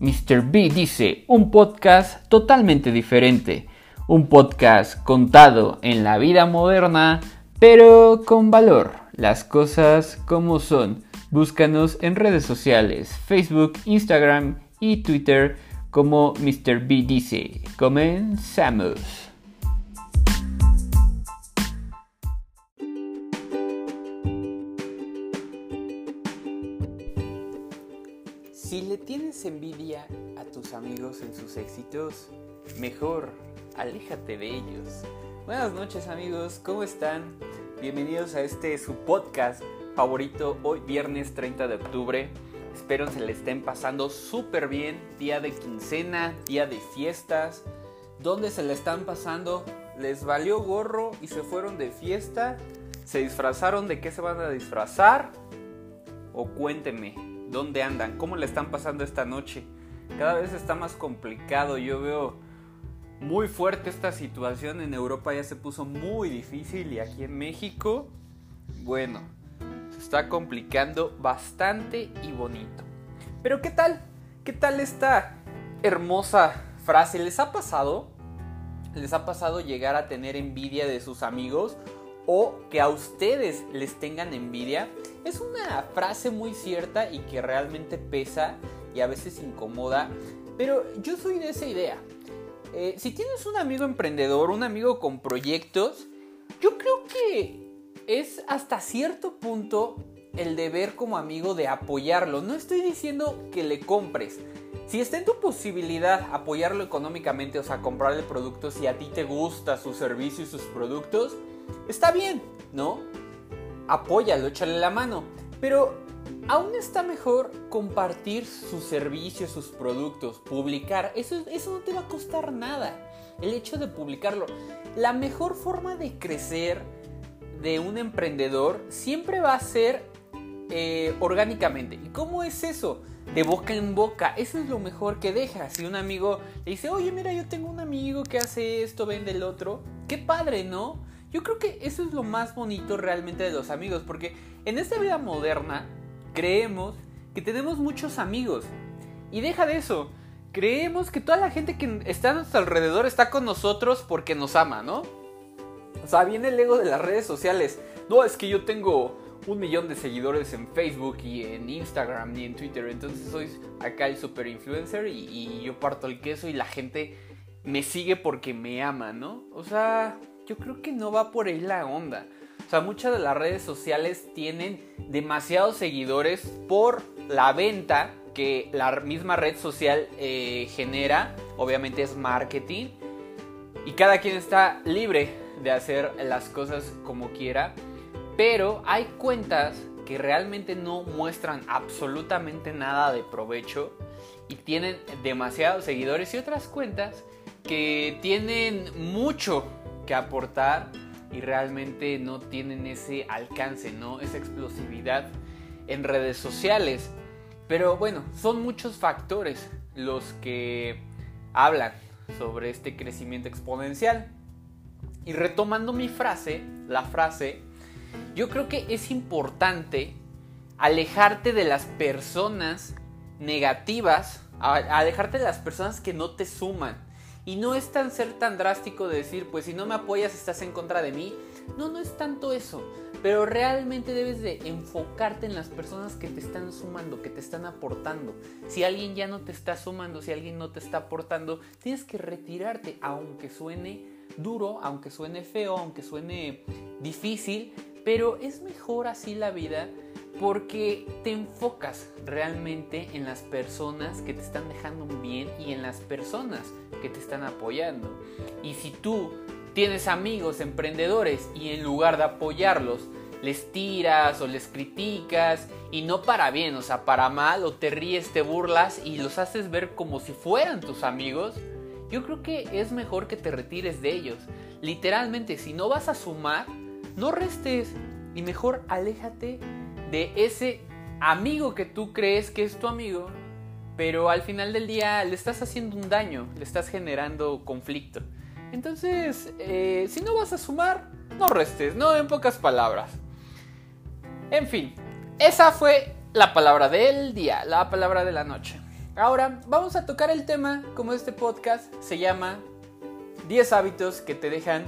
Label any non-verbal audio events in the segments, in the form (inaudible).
Mr. B dice, un podcast totalmente diferente, un podcast contado en la vida moderna, pero con valor, las cosas como son. Búscanos en redes sociales, Facebook, Instagram y Twitter como Mr. B dice. Comenzamos. Amigos en sus éxitos, mejor aléjate de ellos. Buenas noches amigos, ¿cómo están? Bienvenidos a este su podcast favorito hoy viernes 30 de octubre. Espero se le estén pasando súper bien, día de quincena, día de fiestas. ¿Dónde se le están pasando? ¿Les valió gorro y se fueron de fiesta? ¿Se disfrazaron de qué se van a disfrazar? O cuéntenme, ¿Dónde andan? ¿Cómo le están pasando esta noche? Cada vez está más complicado. Yo veo muy fuerte esta situación. En Europa ya se puso muy difícil y aquí en México, bueno, se está complicando bastante y bonito. Pero ¿qué tal? ¿Qué tal esta hermosa frase? ¿Les ha pasado? ¿Les ha pasado llegar a tener envidia de sus amigos? ¿O que a ustedes les tengan envidia? Es una frase muy cierta y que realmente pesa a veces incomoda, pero yo soy de esa idea. Eh, si tienes un amigo emprendedor, un amigo con proyectos, yo creo que es hasta cierto punto el deber como amigo de apoyarlo. No estoy diciendo que le compres. Si está en tu posibilidad apoyarlo económicamente, o sea, comprarle productos si a ti te gusta su servicio y sus productos, está bien, ¿no? apóyalo, échale la mano. Pero aún está mejor compartir sus servicios, sus productos, publicar. Eso, eso no te va a costar nada. El hecho de publicarlo. La mejor forma de crecer de un emprendedor siempre va a ser eh, orgánicamente. ¿Y cómo es eso? De boca en boca. Eso es lo mejor que deja. Si un amigo le dice, oye, mira, yo tengo un amigo que hace esto, vende el otro. Qué padre, ¿no? Yo creo que eso es lo más bonito realmente de los amigos, porque en esta vida moderna creemos que tenemos muchos amigos. Y deja de eso, creemos que toda la gente que está a nuestro alrededor está con nosotros porque nos ama, ¿no? O sea, viene el ego de las redes sociales. No, es que yo tengo un millón de seguidores en Facebook y en Instagram y en Twitter. Entonces soy acá el super influencer y, y, yo parto el queso y la gente me sigue porque me ama, ¿no? O sea, yo creo que no va por ahí la onda. O sea, muchas de las redes sociales tienen demasiados seguidores por la venta que la misma red social eh, genera. Obviamente es marketing. Y cada quien está libre de hacer las cosas como quiera. Pero hay cuentas que realmente no muestran absolutamente nada de provecho y tienen demasiados seguidores y otras cuentas que tienen mucho que aportar y realmente no tienen ese alcance, ¿no? Esa explosividad en redes sociales. Pero bueno, son muchos factores los que hablan sobre este crecimiento exponencial. Y retomando mi frase, la frase, yo creo que es importante alejarte de las personas negativas, alejarte de las personas que no te suman. Y no es tan ser tan drástico de decir, pues si no me apoyas estás en contra de mí. No, no es tanto eso. Pero realmente debes de enfocarte en las personas que te están sumando, que te están aportando. Si alguien ya no te está sumando, si alguien no te está aportando, tienes que retirarte, aunque suene duro, aunque suene feo, aunque suene difícil. Pero es mejor así la vida porque te enfocas realmente en las personas que te están dejando un bien y en las personas que te están apoyando. Y si tú tienes amigos emprendedores y en lugar de apoyarlos, les tiras o les criticas y no para bien, o sea, para mal, o te ríes, te burlas y los haces ver como si fueran tus amigos, yo creo que es mejor que te retires de ellos. Literalmente, si no vas a sumar, no restes y mejor aléjate de ese amigo que tú crees que es tu amigo, pero al final del día le estás haciendo un daño, le estás generando conflicto. Entonces, eh, si no vas a sumar, no restes, no en pocas palabras. En fin, esa fue la palabra del día, la palabra de la noche. Ahora vamos a tocar el tema, como este podcast se llama 10 hábitos que te dejan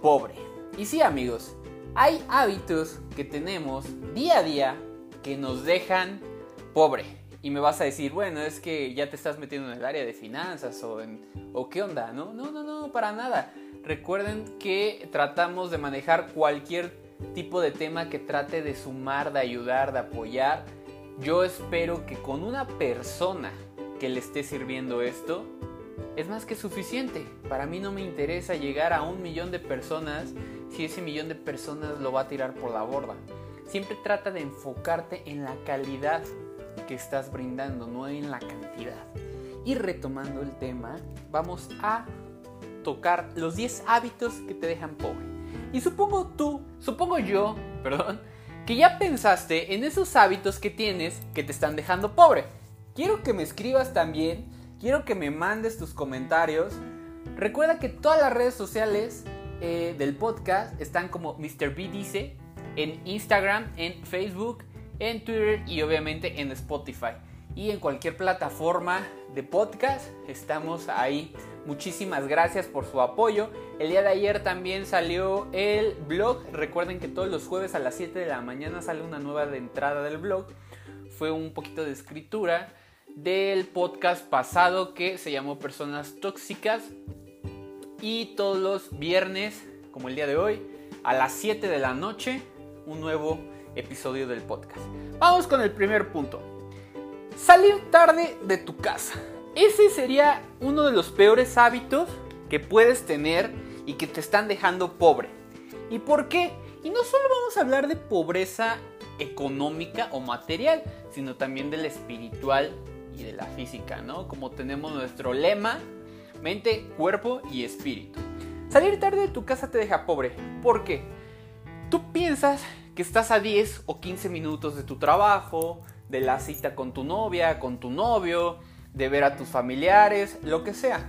pobre. Y sí amigos, hay hábitos que tenemos día a día que nos dejan pobre. Y me vas a decir, bueno, es que ya te estás metiendo en el área de finanzas o en... ¿O qué onda? No, no, no, no, para nada. Recuerden que tratamos de manejar cualquier tipo de tema que trate de sumar, de ayudar, de apoyar yo espero que con una persona que le esté sirviendo esto, es más que suficiente. Para mí no me interesa llegar a un millón de personas si ese millón de personas lo va a tirar por la borda. Siempre trata de enfocarte en la calidad que estás brindando, no en la cantidad. Y retomando el tema, vamos a tocar los 10 hábitos que te dejan pobre. Y supongo tú, supongo yo, (laughs) perdón, que ya pensaste en esos hábitos que tienes que te están dejando pobre. Quiero que me escribas también, quiero que me mandes tus comentarios. Recuerda que todas las redes sociales eh, del podcast están como Mr. B dice en Instagram, en Facebook, en Twitter y obviamente en Spotify. Y en cualquier plataforma de podcast estamos ahí Muchísimas gracias por su apoyo. El día de ayer también salió el blog. Recuerden que todos los jueves a las 7 de la mañana sale una nueva de entrada del blog. Fue un poquito de escritura del podcast pasado que se llamó Personas Tóxicas. Y todos los viernes, como el día de hoy, a las 7 de la noche, un nuevo episodio del podcast. Vamos con el primer punto. Salir tarde de tu casa. Ese sería uno de los peores hábitos que puedes tener y que te están dejando pobre. ¿Y por qué? Y no solo vamos a hablar de pobreza económica o material, sino también de la espiritual y de la física, ¿no? Como tenemos nuestro lema, mente, cuerpo y espíritu. Salir tarde de tu casa te deja pobre. ¿Por qué? Tú piensas que estás a 10 o 15 minutos de tu trabajo, de la cita con tu novia, con tu novio, de ver a tus familiares, lo que sea.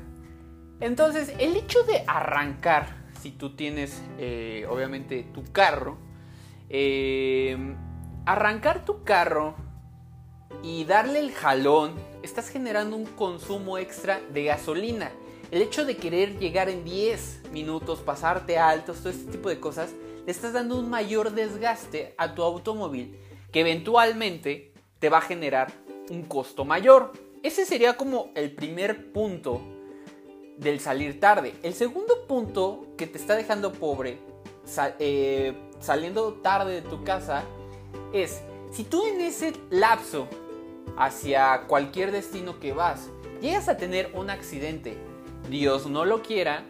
Entonces, el hecho de arrancar, si tú tienes eh, obviamente tu carro, eh, arrancar tu carro y darle el jalón, estás generando un consumo extra de gasolina. El hecho de querer llegar en 10 minutos, pasarte altos, todo este tipo de cosas, le estás dando un mayor desgaste a tu automóvil que eventualmente te va a generar un costo mayor. Ese sería como el primer punto del salir tarde. El segundo punto que te está dejando pobre, eh, saliendo tarde de tu casa, es si tú en ese lapso hacia cualquier destino que vas, llegas a tener un accidente, Dios no lo quiera,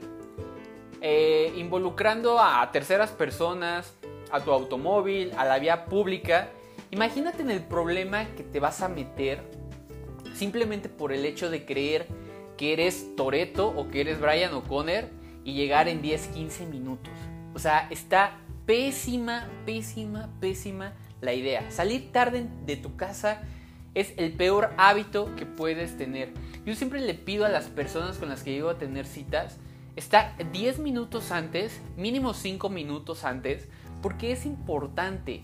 eh, involucrando a terceras personas, a tu automóvil, a la vía pública, imagínate en el problema que te vas a meter simplemente por el hecho de creer que eres Toreto o que eres Brian O'Connor y llegar en 10, 15 minutos. O sea, está pésima, pésima, pésima la idea. Salir tarde de tu casa es el peor hábito que puedes tener. Yo siempre le pido a las personas con las que llego a tener citas estar 10 minutos antes, mínimo 5 minutos antes, porque es importante.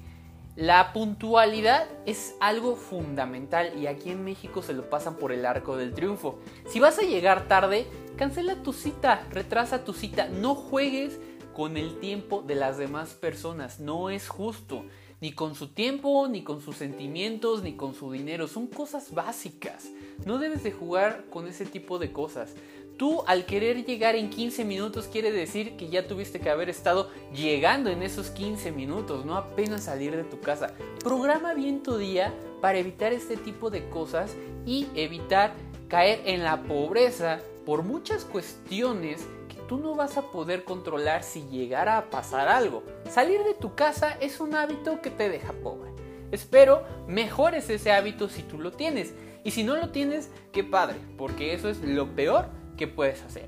La puntualidad es algo fundamental y aquí en México se lo pasan por el arco del triunfo. Si vas a llegar tarde, cancela tu cita, retrasa tu cita, no juegues con el tiempo de las demás personas, no es justo, ni con su tiempo, ni con sus sentimientos, ni con su dinero, son cosas básicas. No debes de jugar con ese tipo de cosas. Tú al querer llegar en 15 minutos quiere decir que ya tuviste que haber estado llegando en esos 15 minutos, no apenas salir de tu casa. Programa bien tu día para evitar este tipo de cosas y evitar caer en la pobreza por muchas cuestiones tú no vas a poder controlar si llegara a pasar algo. Salir de tu casa es un hábito que te deja pobre. Espero mejores ese hábito si tú lo tienes. Y si no lo tienes, qué padre, porque eso es lo peor que puedes hacer.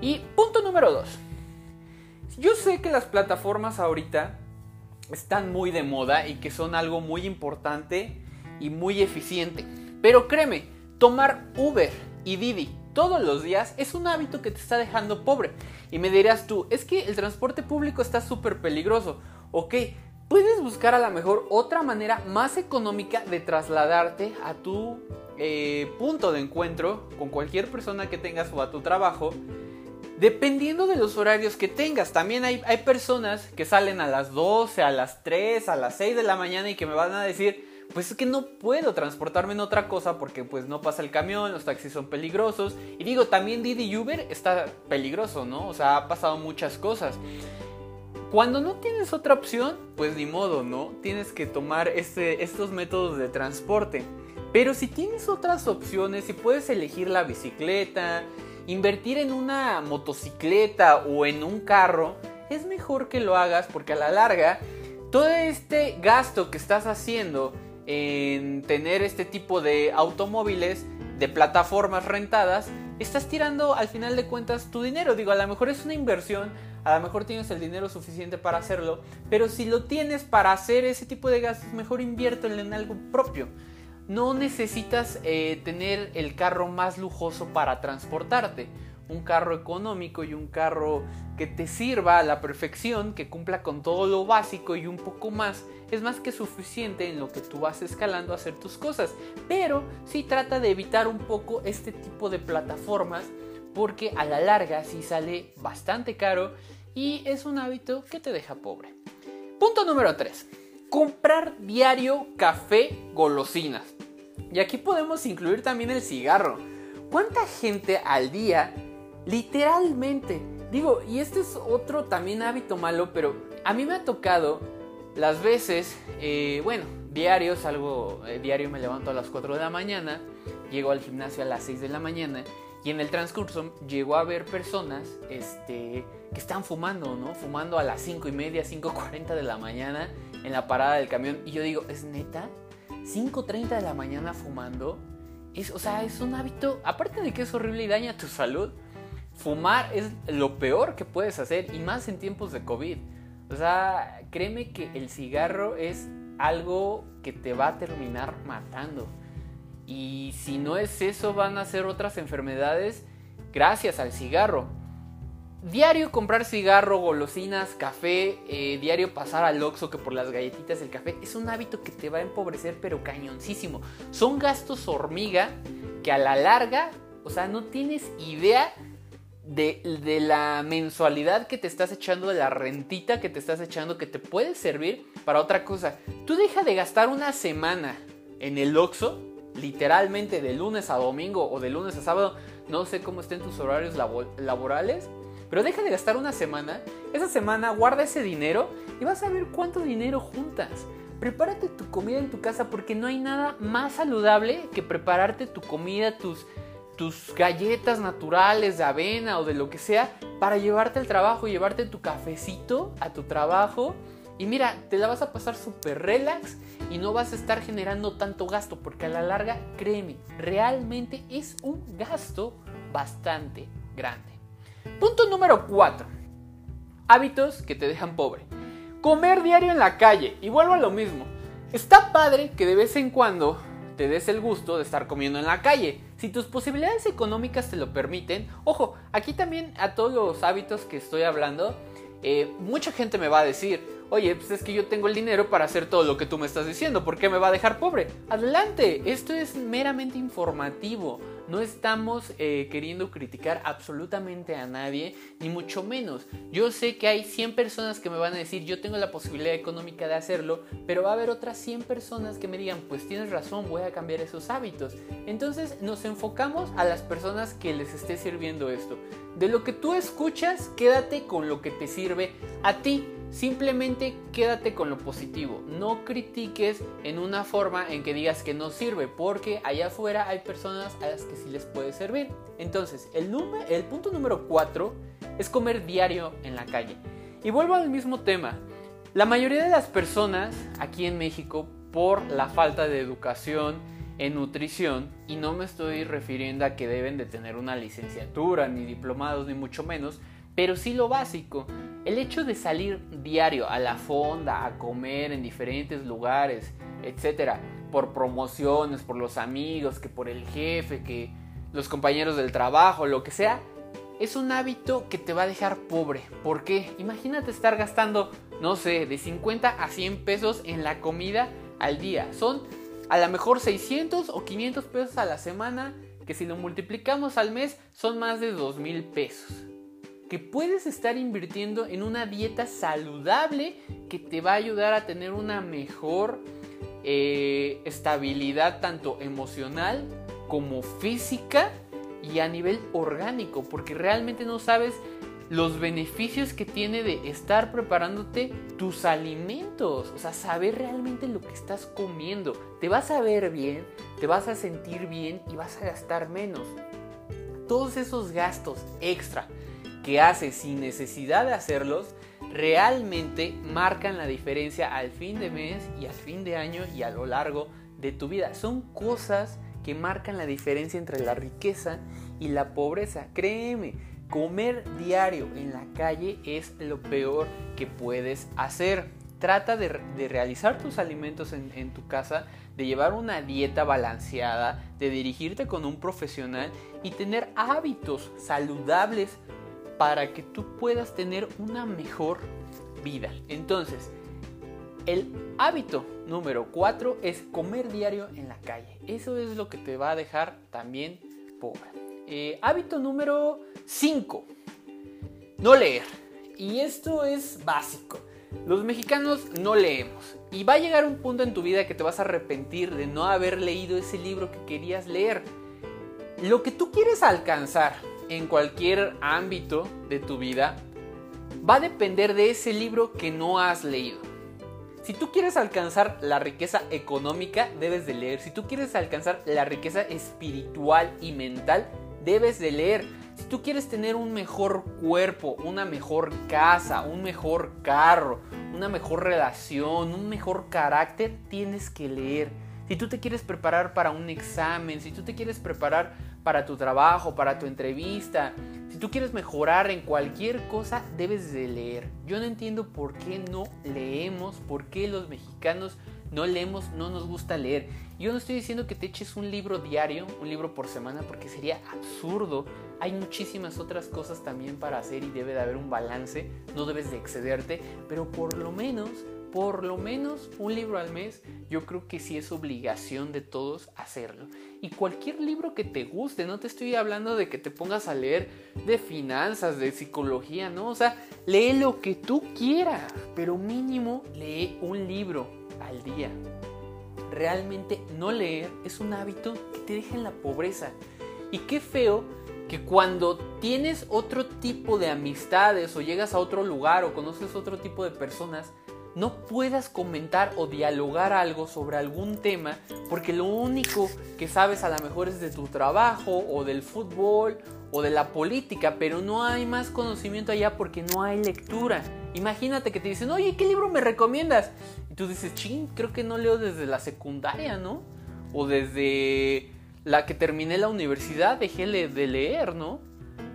Y punto número 2. Yo sé que las plataformas ahorita están muy de moda y que son algo muy importante y muy eficiente. Pero créeme, tomar Uber y Didi todos los días es un hábito que te está dejando pobre. Y me dirás tú, es que el transporte público está súper peligroso. Ok, puedes buscar a lo mejor otra manera más económica de trasladarte a tu eh, punto de encuentro con cualquier persona que tengas o a tu trabajo, dependiendo de los horarios que tengas. También hay, hay personas que salen a las 12, a las 3, a las 6 de la mañana y que me van a decir, pues es que no puedo transportarme en otra cosa porque pues no pasa el camión, los taxis son peligrosos. Y digo, también Didi Uber está peligroso, ¿no? O sea, ha pasado muchas cosas. Cuando no tienes otra opción, pues ni modo, ¿no? Tienes que tomar este, estos métodos de transporte. Pero si tienes otras opciones, si puedes elegir la bicicleta, invertir en una motocicleta o en un carro, es mejor que lo hagas porque a la larga todo este gasto que estás haciendo en tener este tipo de automóviles, de plataformas rentadas, estás tirando al final de cuentas tu dinero. Digo, a lo mejor es una inversión, a lo mejor tienes el dinero suficiente para hacerlo, pero si lo tienes para hacer ese tipo de gastos, mejor inviértelo en algo propio. No necesitas eh, tener el carro más lujoso para transportarte un carro económico y un carro que te sirva a la perfección, que cumpla con todo lo básico y un poco más, es más que suficiente en lo que tú vas escalando a hacer tus cosas. Pero sí trata de evitar un poco este tipo de plataformas porque a la larga sí sale bastante caro y es un hábito que te deja pobre. Punto número 3. Comprar diario café golosinas. Y aquí podemos incluir también el cigarro. ¿Cuánta gente al día Literalmente. Digo, y este es otro también hábito malo, pero a mí me ha tocado las veces, eh, bueno, diario, salgo, eh, diario me levanto a las 4 de la mañana, llego al gimnasio a las 6 de la mañana y en el transcurso llego a ver personas este, que están fumando, ¿no? Fumando a las 5 y media, 5.40 de la mañana en la parada del camión y yo digo, ¿es neta? ¿5.30 de la mañana fumando? Es, o sea, es un hábito, aparte de que es horrible y daña tu salud, fumar es lo peor que puedes hacer y más en tiempos de COVID. O sea, créeme que el cigarro es algo que te va a terminar matando. Y si no es eso, van a ser otras enfermedades gracias al cigarro. Diario comprar cigarro, golosinas, café, eh, diario pasar al Oxxo que por las galletitas del café, es un hábito que te va a empobrecer pero cañoncísimo. Son gastos hormiga que a la larga, o sea, no tienes idea de, la mensualidad que te estás echando, de la rentita que te estás echando, que te puede servir para otra cosa. Tú deja de gastar una semana en el Oxxo, literalmente de lunes a domingo o de lunes a sábado, no sé cómo estén tus horarios laborales, pero deja de gastar una semana, esa semana guarda ese dinero y vas a ver cuánto dinero juntas. Prepárate tu comida en tu casa porque no hay nada más saludable que prepararte tu comida, tus tus galletas naturales de avena o de lo que sea para llevarte al trabajo, llevarte tu cafecito a tu trabajo. Y mira, te la vas a pasar súper relax y no vas a estar generando tanto gasto porque a la larga, créeme, realmente es un gasto bastante grande. Punto número 4. Hábitos que te dejan pobre. Comer diario en la calle. Y vuelvo a lo mismo. Está padre que de vez en cuando te des el gusto de estar comiendo en la calle. Si tus posibilidades económicas te lo permiten, ojo, aquí también a todos los hábitos que estoy hablando, eh, mucha gente me va a decir, oye, pues es que yo tengo el dinero para hacer todo lo que tú me estás diciendo, ¿por qué me va a dejar pobre? Adelante, esto es meramente informativo. No estamos eh, queriendo criticar absolutamente a nadie, ni mucho menos. Yo sé que hay 100 personas que me van a decir, yo tengo la posibilidad económica de hacerlo, pero va a haber otras 100 personas que me digan, pues tienes razón, voy a cambiar esos hábitos. Entonces nos enfocamos a las personas que les esté sirviendo esto. De lo que tú escuchas, quédate con lo que te sirve a ti. Simplemente quédate con lo positivo, no critiques en una forma en que digas que no sirve, porque allá afuera hay personas a las que sí les puede servir. Entonces, el, el punto número 4 es comer diario en la calle. Y vuelvo al mismo tema. La mayoría de las personas aquí en México, por la falta de educación en nutrición, y no me estoy refiriendo a que deben de tener una licenciatura, ni diplomados, ni mucho menos, pero sí lo básico. El hecho de salir diario a la fonda, a comer en diferentes lugares, etcétera, por promociones, por los amigos, que por el jefe, que los compañeros del trabajo, lo que sea, es un hábito que te va a dejar pobre. ¿Por qué? Imagínate estar gastando, no sé, de 50 a 100 pesos en la comida al día. Son a lo mejor 600 o 500 pesos a la semana, que si lo multiplicamos al mes son más de 2 mil pesos. Que puedes estar invirtiendo en una dieta saludable que te va a ayudar a tener una mejor eh, estabilidad tanto emocional como física y a nivel orgánico, porque realmente no sabes los beneficios que tiene de estar preparándote tus alimentos, o sea, saber realmente lo que estás comiendo. Te vas a ver bien, te vas a sentir bien y vas a gastar menos. Todos esos gastos extra que haces sin necesidad de hacerlos, realmente marcan la diferencia al fin de mes y al fin de año y a lo largo de tu vida. Son cosas que marcan la diferencia entre la riqueza y la pobreza. Créeme, comer diario en la calle es lo peor que puedes hacer. Trata de, realizar tus alimentos en, en tu casa, de llevar una dieta balanceada, de dirigirte con un profesional y tener hábitos saludables para que tú puedas tener una mejor vida. Entonces, el hábito número 4 es comer diario en la calle. Eso es lo que te va a dejar también pobre. Eh, hábito número 5. No leer. Y esto es básico. Los mexicanos no leemos. Y va a llegar un punto en tu vida que te vas a arrepentir de no haber leído ese libro que querías leer. Lo que tú quieres alcanzar en cualquier ámbito de tu vida va a depender de ese libro que no has leído. Si tú quieres alcanzar la riqueza económica, debes de leer. Si tú quieres alcanzar la riqueza espiritual y mental, debes de leer. Si tú quieres tener un mejor cuerpo, una mejor casa, un mejor carro, una mejor relación, un mejor carácter, tienes que leer. Si tú te quieres preparar para un examen, si tú te quieres preparar para tu trabajo, para tu entrevista, si tú quieres mejorar en cualquier cosa, debes de leer. Yo no entiendo por qué no leemos, por qué los mexicanos no leemos, no nos gusta leer. Yo no estoy diciendo que te eches un libro diario, un libro por semana, porque sería absurdo. Hay muchísimas otras cosas también para hacer y debe de haber un balance, no debes de excederte, pero por lo menos por lo menos un libro al mes, yo creo que sí es obligación de todos hacerlo. Y cualquier libro que te guste, no te estoy hablando de que te pongas a leer de finanzas, de psicología, no, o sea, lee lo que tú quieras, pero mínimo lee un libro al día. Realmente no leer es un hábito que te deja en la pobreza. Y qué feo que cuando tienes otro tipo de amistades o llegas a otro lugar o conoces otro tipo de personas, no puedas comentar o dialogar algo sobre algún tema porque lo único que sabes a lo mejor es de tu trabajo o del fútbol o de la política, pero no hay más conocimiento allá porque no hay lectura. Imagínate que te dicen, oye, ¿qué libro me recomiendas? Y tú dices, ching, creo que no leo desde la secundaria, ¿no? O desde la que terminé la universidad dejé de leer, ¿no?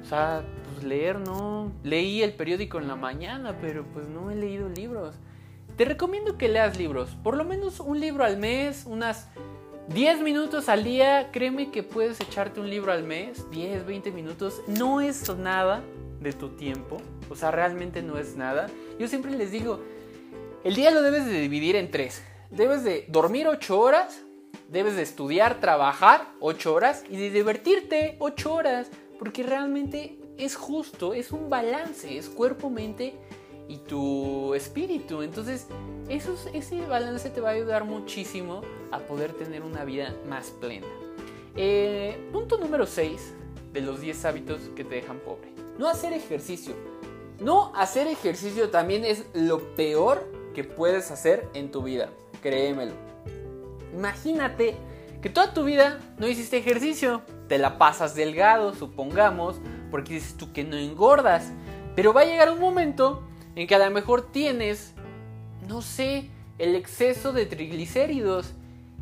O sea, pues leer no. Leí el periódico en la mañana, pero pues no he leído libros. Te recomiendo que leas libros, por lo menos un libro al mes, unas 10 minutos al día, créeme que puedes echarte un libro al mes, 10, 20 minutos, no es nada de tu tiempo, o sea, realmente no es nada. Yo siempre les digo, el día lo debes de dividir en tres. Debes de dormir 8 horas, debes de estudiar, trabajar 8 horas y de divertirte 8 horas, porque realmente es justo, es un balance, es cuerpo, mente y tu espíritu. Entonces, ese balance te va a ayudar muchísimo a poder tener una vida más plena. Eh, punto número 6 de los 10 hábitos que te dejan pobre. No hacer ejercicio. No hacer ejercicio también es lo peor que puedes hacer en tu vida. Créemelo. Imagínate que toda tu vida no hiciste ejercicio. Te la pasas delgado, supongamos, porque dices tú que no engordas. Pero va a llegar un momento en que a lo mejor tienes, no sé, el exceso de triglicéridos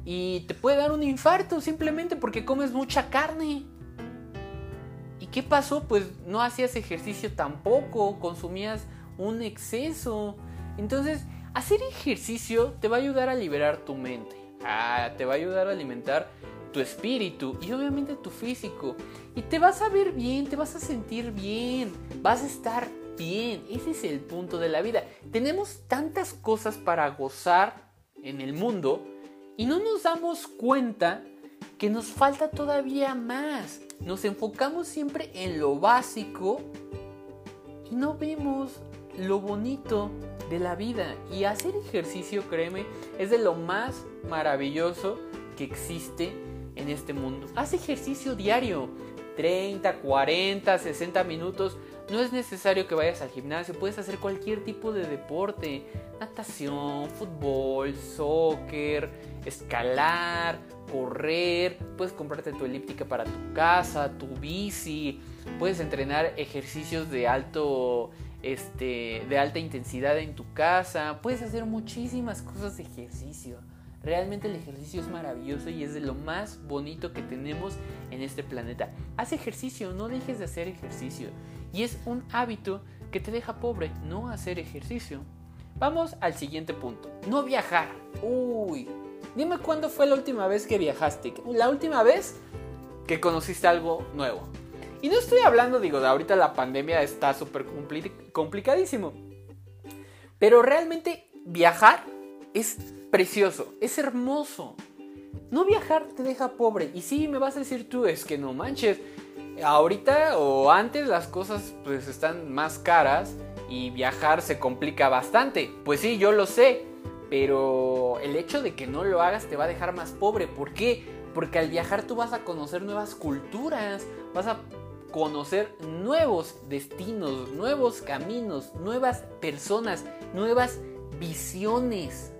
y te puede dar un infarto simplemente porque comes mucha carne. ¿Y qué pasó? Pues no hacías ejercicio tampoco, consumías un exceso. Entonces, hacer ejercicio te va a ayudar a liberar tu mente. Ah, te va a ayudar a alimentar tu espíritu y obviamente tu físico. Y te vas a ver bien, te vas a sentir bien, vas a estar bien. Ese es el punto de la vida. Tenemos tantas cosas para gozar en el mundo Y no nos damos cuenta que nos falta todavía más. Nos enfocamos siempre en lo básico y no vemos lo bonito de la vida. Y hacer ejercicio, créeme, es de lo más maravilloso que existe en este mundo. Haz ejercicio diario, 30, 40, 60 minutos. No es necesario que vayas al gimnasio, puedes hacer cualquier tipo de deporte, natación, fútbol, soccer, escalar, correr, puedes comprarte tu elíptica para tu casa, tu bici, puedes entrenar ejercicios de alto este de alta intensidad en tu casa, puedes hacer muchísimas cosas de ejercicio. Realmente el ejercicio es maravilloso y es de lo más bonito que tenemos en este planeta. Haz ejercicio, no dejes de hacer ejercicio. Y es un hábito que te deja pobre, no hacer ejercicio. Vamos al siguiente punto. No viajar. Uy, dime cuándo fue la última vez que viajaste. La última vez que conociste algo nuevo. Y no estoy hablando, digo, de ahorita la pandemia está súper complicadísimo. Pero realmente viajar es precioso, es hermoso. No viajar te deja pobre. Y sí, me vas a decir tú, es que no manches. Ahorita o antes las cosas pues están más caras y viajar se complica bastante. Pues sí, yo lo sé. Pero el hecho de que no lo hagas te va a dejar más pobre. ¿Por qué? Porque al viajar tú vas a conocer nuevas culturas, vas a conocer nuevos destinos, nuevos caminos, nuevas personas, nuevas visiones.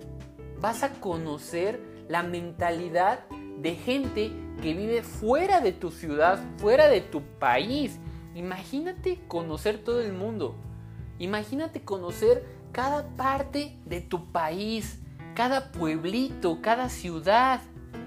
Vas a conocer la mentalidad de gente que vive fuera de tu ciudad, fuera de tu país. Imagínate conocer todo el mundo. Imagínate conocer cada parte de tu país, cada pueblito, cada ciudad.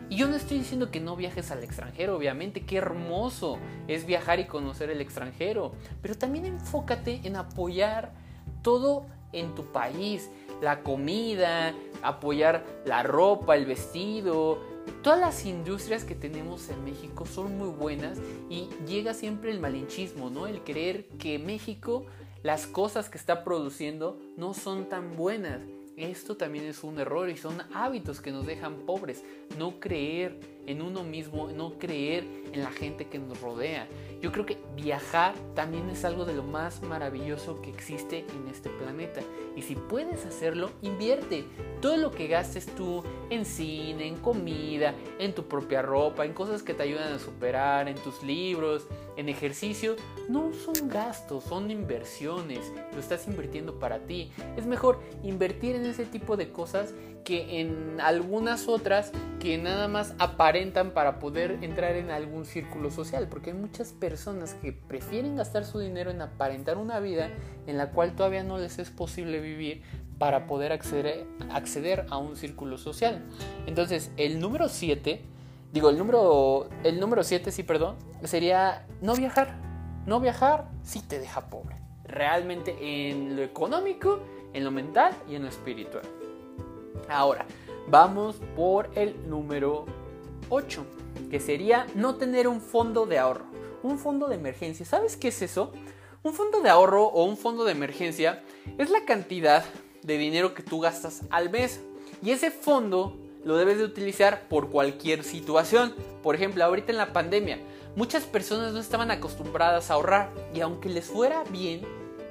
Y yo no estoy diciendo que no viajes al extranjero, obviamente, qué hermoso es viajar y conocer el extranjero, pero también enfócate en apoyar todo en tu país, la comida, apoyar la ropa, el vestido, todas las industrias que tenemos en México son muy buenas y llega siempre el malinchismo, ¿no? El creer que México, las cosas que está produciendo no son tan buenas. Esto también es un error y son hábitos que nos dejan pobres. No creer en uno mismo, no creer en la gente que nos rodea. Yo creo que viajar también es algo de lo más maravilloso que existe en este planeta. Y si puedes hacerlo, invierte. Todo lo que gastes tú en cine, en comida, en tu propia ropa, en cosas que te ayudan a superar, en tus libros, en ejercicio, no son gastos, son inversiones. Lo estás invirtiendo para ti. Es mejor invertir en ese tipo de cosas que en algunas otras que nada más aparentan para poder entrar en algún círculo social, porque hay muchas personas que prefieren gastar su dinero en aparentar una vida en la cual todavía no les es posible vivir para poder acceder, acceder a un círculo social. Entonces, el número 7, digo, el número el número 7, sí, perdón, sería no viajar. No viajar sí te deja pobre. Realmente en lo económico, en lo mental y en lo espiritual. Ahora, vamos por el número 8, que sería no tener un fondo de ahorro, un fondo de emergencia. ¿Sabes qué es eso? Un fondo de ahorro o un fondo de emergencia es la cantidad de dinero que tú gastas al mes. Y ese fondo lo debes de utilizar por cualquier situación. Por ejemplo, ahorita en la pandemia, muchas personas no estaban acostumbradas a ahorrar y aunque les fuera bien,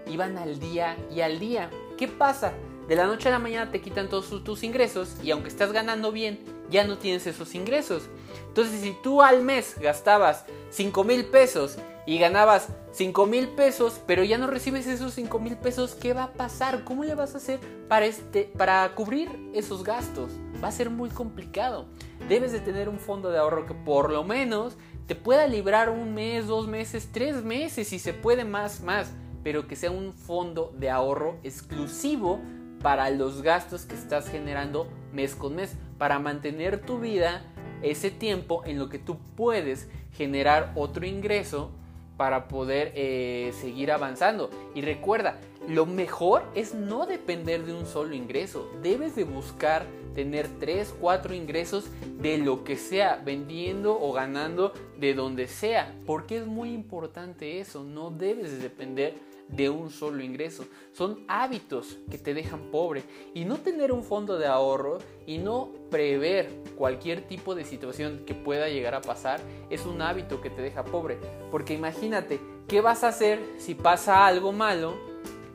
iban al día y al día. ¿Qué pasa? De la noche a la mañana te quitan todos tus ingresos y aunque estás ganando bien, ya no tienes esos ingresos. Entonces, si tú al mes gastabas 5 mil pesos y ganabas 5 mil pesos, pero ya no recibes esos 5 mil pesos, ¿qué va a pasar? ¿Cómo le vas a hacer para, este, para cubrir esos gastos? Va a ser muy complicado. Debes de tener un fondo de ahorro que por lo menos te pueda librar un mes, dos meses, tres meses, si se puede más, más, pero que sea un fondo de ahorro exclusivo para los gastos que estás generando mes con mes, para mantener tu vida ese tiempo en lo que tú puedes generar otro ingreso para poder eh, seguir avanzando. Y recuerda, lo mejor es no depender de un solo ingreso. Debes de buscar tener 3, 4 ingresos de lo que sea, vendiendo o ganando de donde sea. Porque es muy importante eso. No debes de depender de un solo ingreso. Son hábitos que te dejan pobre. Y no tener un fondo de ahorro y no prever cualquier tipo de situación que pueda llegar a pasar es un hábito que te deja pobre. Porque imagínate, ¿qué vas a hacer si pasa algo malo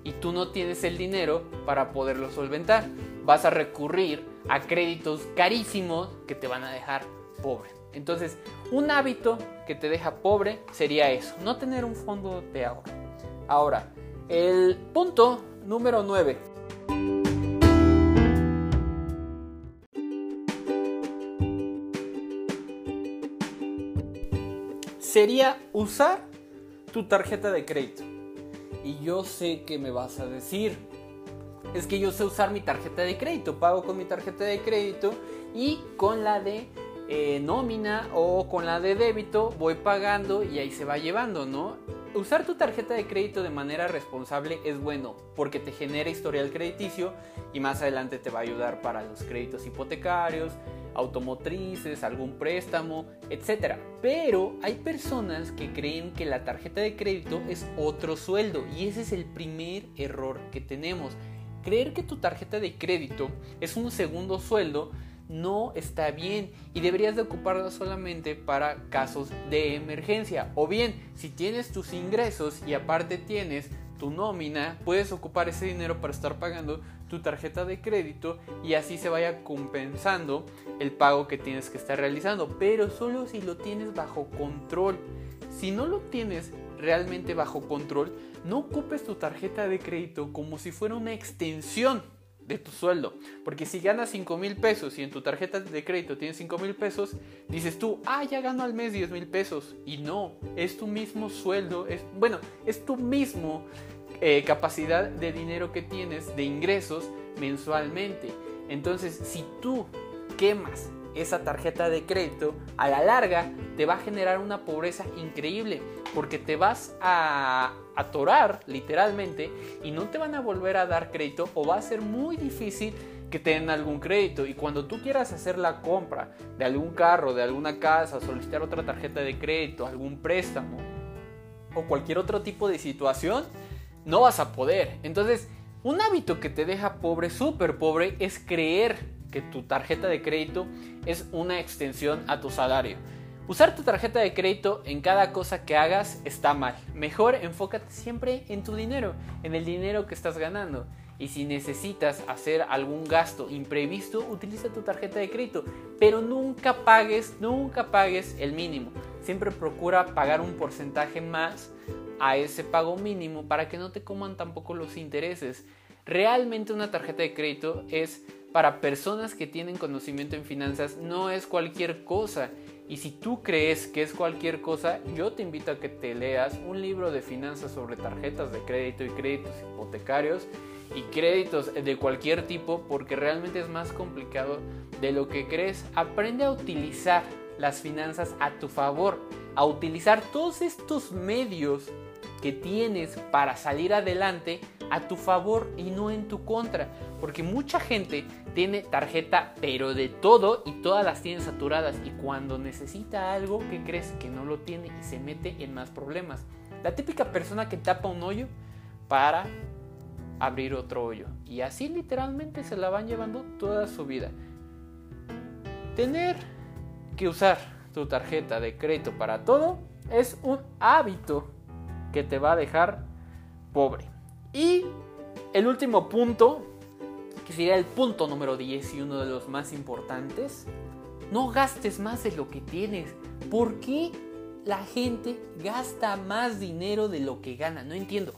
y tú no tienes el dinero para poderlo solventar? Vas a recurrir a créditos carísimos que te van a dejar pobre. Entonces, un hábito que te deja pobre sería eso, no tener un fondo de ahorro. Ahora, el punto número 9. Sería usar tu tarjeta de crédito. Y yo sé que me vas a decir, es que yo sé usar mi tarjeta de crédito, pago con mi tarjeta de crédito y con la de eh, nómina o con la de débito voy pagando y ahí se va llevando, ¿no? Usar tu tarjeta de crédito de manera responsable es bueno porque te genera historial crediticio y más adelante te va a ayudar para los créditos hipotecarios, automotrices, algún préstamo, etc. Pero hay personas que creen que la tarjeta de crédito es otro sueldo y ese es el primer error que tenemos. Creer que tu tarjeta de crédito es un segundo sueldo no está bien y deberías de ocuparla solamente para casos de emergencia. O bien, si tienes tus ingresos y aparte tienes tu nómina, puedes ocupar ese dinero para estar pagando tu tarjeta de crédito y así se vaya compensando el pago que tienes que estar realizando, pero solo si lo tienes bajo control. Si no lo tienes realmente bajo control, no ocupes tu tarjeta de crédito como si fuera una extensión de tu sueldo. Porque si ganas 5 mil pesos y en tu tarjeta de crédito tienes 5 mil pesos, dices tú, ah, ya gano al mes 10 mil pesos. Y no, es tu mismo sueldo, es, bueno, es tu mismo eh, capacidad de dinero que tienes de ingresos mensualmente. Entonces, si tú quemas esa tarjeta de crédito, a la larga te va a generar una pobreza increíble porque te vas a atorar literalmente y no te van a volver a dar crédito o va a ser muy difícil que te den algún crédito y cuando tú quieras hacer la compra de algún carro, de alguna casa, solicitar otra tarjeta de crédito, algún préstamo o cualquier otro tipo de situación, no vas a poder. Entonces, un hábito que te deja pobre, súper pobre, es creer que tu tarjeta de crédito es una extensión a tu salario. Usar tu tarjeta de crédito en cada cosa que hagas está mal. Mejor enfócate siempre en tu dinero, en el dinero que estás ganando. Y si necesitas hacer algún gasto imprevisto, utiliza tu tarjeta de crédito. Pero nunca pagues, nunca pagues el mínimo. Siempre procura pagar un porcentaje más a ese pago mínimo para que no te coman tampoco los intereses. Realmente una tarjeta de crédito es para personas que tienen conocimiento en finanzas, no es cualquier cosa. Y si tú crees que es cualquier cosa, yo te invito a que te leas un libro de finanzas sobre tarjetas de crédito y créditos hipotecarios y créditos de cualquier tipo porque realmente es más complicado de lo que crees. Aprende a utilizar las finanzas a tu favor, a utilizar todos estos medios que tienes para salir adelante a tu favor y no en tu contra. Porque mucha gente tiene tarjeta pero de todo y todas las tiene saturadas y cuando necesita algo que crees que no lo tiene y se mete en más problemas. La típica persona que tapa un hoyo para abrir otro hoyo y así literalmente se la van llevando toda su vida. Tener que usar tu tarjeta de crédito para todo es un hábito que te va a dejar pobre. Y el último punto, que sería el punto número 10 y uno de los más importantes, no gastes más de lo que tienes. ¿Por qué la gente gasta más dinero de lo que gana? No entiendo.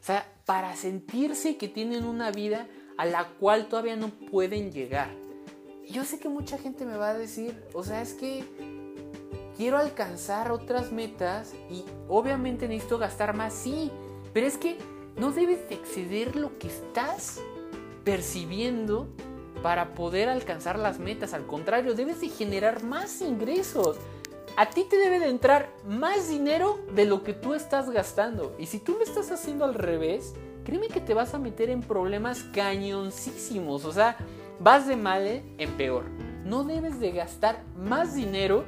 O sea, para sentirse que tienen una vida a la cual todavía no pueden llegar. Yo sé que mucha gente me va a decir, o sea, es que quiero alcanzar otras metas y obviamente necesito gastar más, sí, pero es que no debes de exceder lo que estás percibiendo para poder alcanzar las metas. Al contrario, debes de generar más ingresos. A ti te debe de entrar más dinero de lo que tú estás gastando. Y si tú lo estás haciendo al revés, créeme que te vas a meter en problemas cañoncísimos. O sea, vas de mal en peor. No debes de gastar más dinero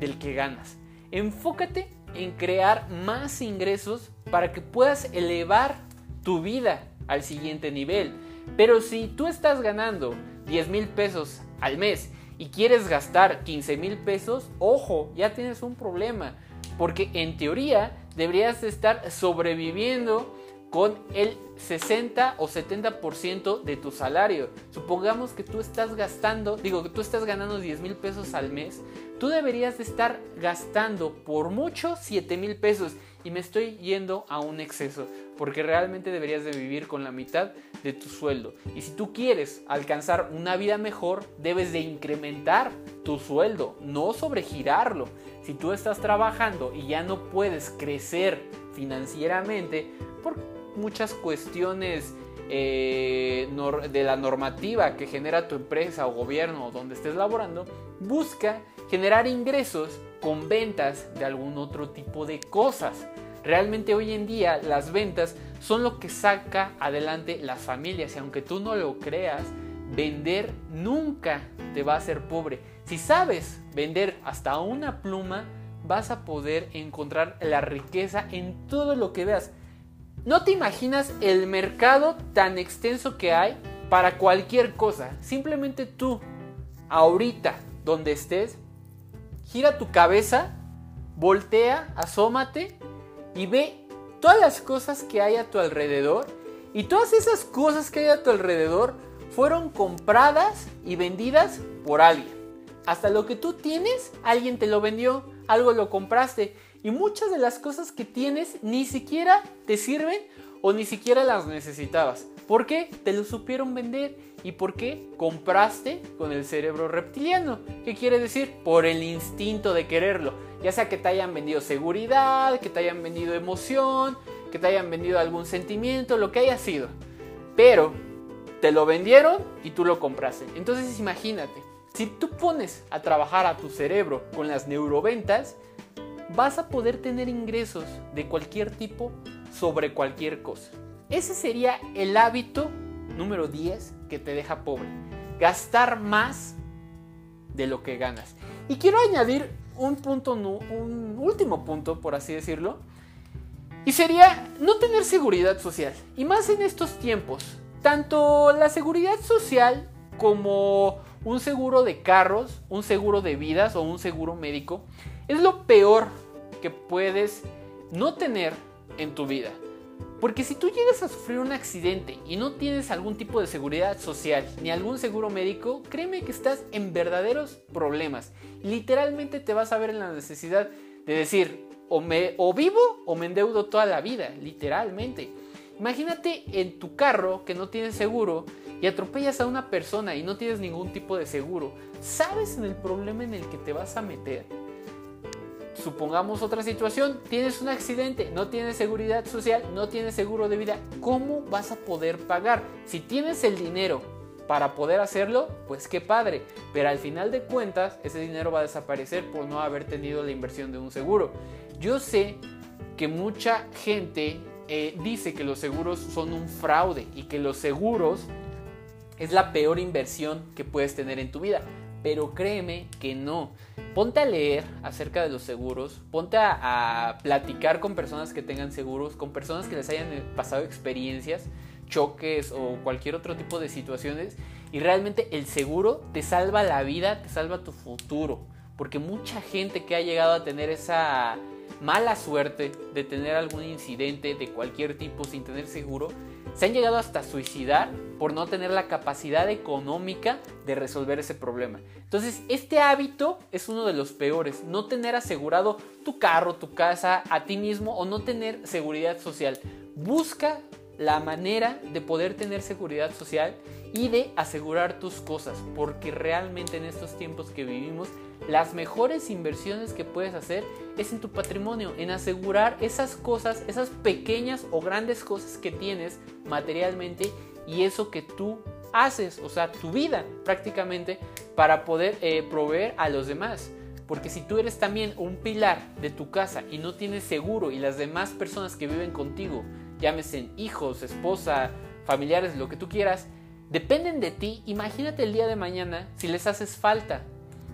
del que ganas. Enfócate en crear más ingresos para que puedas elevar tu vida al siguiente nivel. Pero si tú estás ganando 10 mil pesos al mes y quieres gastar 15 mil pesos, ojo, ya tienes un problema. Porque en teoría deberías estar sobreviviendo con el 60 o 70% de tu salario. Supongamos que tú estás gastando, digo que tú estás ganando 10 mil pesos al mes, tú deberías de estar gastando por mucho 7 mil pesos y me estoy yendo a un exceso porque realmente deberías de vivir con la mitad de tu sueldo. Y si tú quieres alcanzar una vida mejor debes de incrementar tu sueldo no sobregirarlo. Si tú estás trabajando y ya no puedes crecer financieramente por muchas cuestiones eh, de la normativa que genera tu empresa o gobierno donde estés laborando, busca generar ingresos con ventas de algún otro tipo de cosas. Realmente hoy en día las ventas son lo que saca adelante las familias y aunque tú no lo creas, vender nunca te va a hacer pobre. Si sabes vender hasta una pluma, vas a poder encontrar la riqueza en todo lo que veas. No te imaginas el mercado tan extenso que hay para cualquier cosa. Simplemente tú, ahorita, donde estés, gira tu cabeza, voltea, asómate y ve todas las cosas que hay a tu alrededor. Y todas esas cosas que hay a tu alrededor fueron compradas y vendidas por alguien. Hasta lo que tú tienes, alguien te lo vendió, algo lo compraste y muchas de las cosas que tienes ni siquiera te sirven o ni siquiera las necesitabas. ¿Por qué? Te lo supieron vender y por qué compraste con el cerebro reptiliano. ¿Qué quiere decir? Por el instinto de quererlo. Ya sea que te hayan vendido seguridad, que te hayan vendido emoción, que te hayan vendido algún sentimiento, lo que haya sido. Pero te lo vendieron y tú lo compraste. Entonces imagínate, si tú pones a trabajar a tu cerebro con las neuroventas, vas a poder tener ingresos de cualquier tipo sobre cualquier cosa. Ese sería el hábito número 10 que te deja pobre. Gastar más de lo que ganas. Y quiero añadir un punto, un último punto, por así decirlo. Y sería no tener seguridad social. Y más en estos tiempos. Tanto la seguridad social como un seguro de carros, un seguro de vidas o un seguro médico es lo peor que puedes no tener en tu vida. Porque si tú llegas a sufrir un accidente y no tienes algún tipo de seguridad social ni algún seguro médico, créeme que estás en verdaderos problemas. Literalmente te vas a ver en la necesidad de decir, o, me, o vivo o me endeudo toda la vida, literalmente. Imagínate en tu carro que no tienes seguro y atropellas a una persona y no tienes ningún tipo de seguro. ¿Sabes en el problema en el que te vas a meter? Supongamos otra situación, tienes un accidente, no tienes seguridad social, no tienes seguro de vida, ¿cómo vas a poder pagar? Si tienes el dinero para poder hacerlo, pues qué padre, pero al final de cuentas ese dinero va a desaparecer por no haber tenido la inversión de un seguro. Yo sé que mucha gente eh, dice que los seguros son un fraude y que los seguros es la peor inversión que puedes tener en tu vida, pero créeme que no. Ponte a leer acerca de los seguros, ponte a, platicar con personas que tengan seguros, con personas que les hayan eh, pasado experiencias, choques o cualquier otro tipo de situaciones y realmente el seguro te salva la vida, te salva tu futuro, porque mucha gente que ha llegado a tener esa mala suerte de tener algún incidente de cualquier tipo sin tener seguro, se han llegado hasta suicidar por no tener la capacidad económica de resolver ese problema. Entonces, este hábito es uno de los peores, no tener asegurado tu carro, tu casa, a ti mismo o no tener seguridad social. Busca la manera de poder tener seguridad social y de asegurar tus cosas, porque realmente en estos tiempos que vivimos, las mejores inversiones que puedes hacer es en tu patrimonio, en asegurar esas cosas, esas pequeñas o grandes cosas que tienes materialmente y eso que tú haces, o sea, tu vida prácticamente para poder eh, proveer a los demás. Porque si tú eres también un pilar de tu casa y no tienes seguro y las demás personas que viven contigo, llámese hijos, esposa, familiares, lo que tú quieras, dependen de ti, imagínate el día de mañana si les haces falta.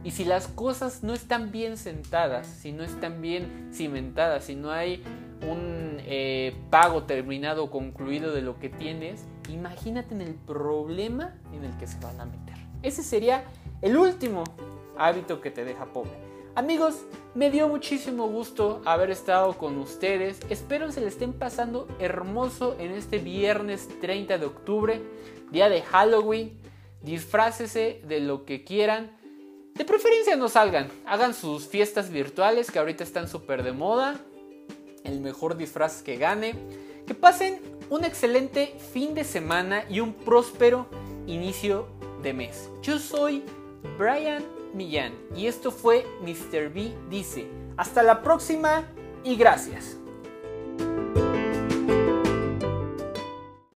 Y si las cosas no están bien sentadas, si no están bien cimentadas, si no hay un eh, pago terminado, concluido de lo que tienes, imagínate en el problema en el que se van a meter. Ese sería el último hábito que te deja pobre. Amigos, me dio muchísimo gusto haber estado con ustedes. Espero se le estén pasando hermoso en este viernes 30 de octubre, día de Halloween. Disfrácese de lo que quieran. De preferencia no salgan, hagan sus fiestas virtuales que ahorita están súper de moda. El mejor disfraz que gane. Que pasen un excelente fin de semana y un próspero inicio de mes. Yo soy Brian Millán y esto fue Mr. B Dice. Hasta la próxima y gracias.